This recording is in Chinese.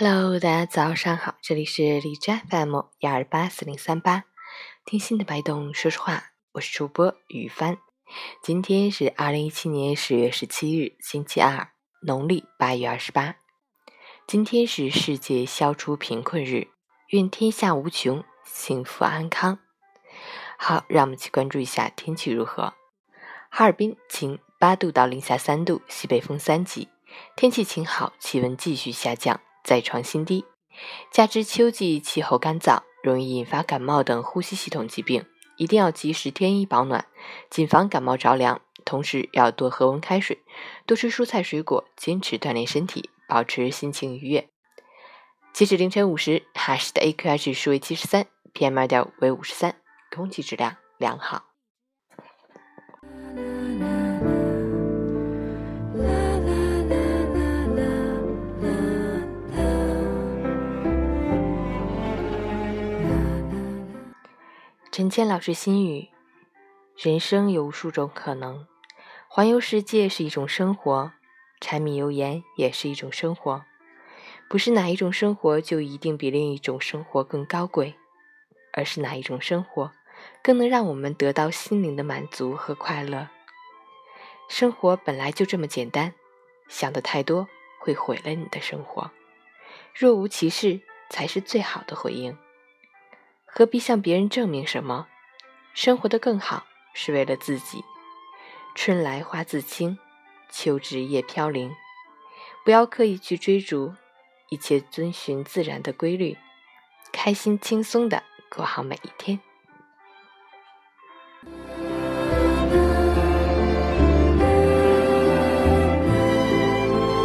Hello，大家早上好，这里是荔枝 FM 幺二八四零三八，听心的白动说说话，我是主播雨帆。今天是二零一七年十月十七日，星期二，农历八月二十八。今天是世界消除贫困日，愿天下无穷，幸福安康。好，让我们去关注一下天气如何。哈尔滨晴，八度到零下三度，西北风三级，天气晴好，气温继续下降。再创新低，加之秋季气候干燥，容易引发感冒等呼吸系统疾病，一定要及时添衣保暖，谨防感冒着凉。同时要多喝温开水，多吃蔬菜水果，坚持锻炼身体，保持心情愉悦。截止凌晨五时，哈市的 AQI 指数为七十三，PM 二点五为五十三，空气质量良好。陈谦老师心语：人生有无数种可能，环游世界是一种生活，柴米油盐也是一种生活。不是哪一种生活就一定比另一种生活更高贵，而是哪一种生活更能让我们得到心灵的满足和快乐。生活本来就这么简单，想的太多会毁了你的生活。若无其事才是最好的回应。何必向别人证明什么？生活的更好是为了自己。春来花自青，秋至叶飘零。不要刻意去追逐，一切遵循自然的规律，开心轻松的过好每一天。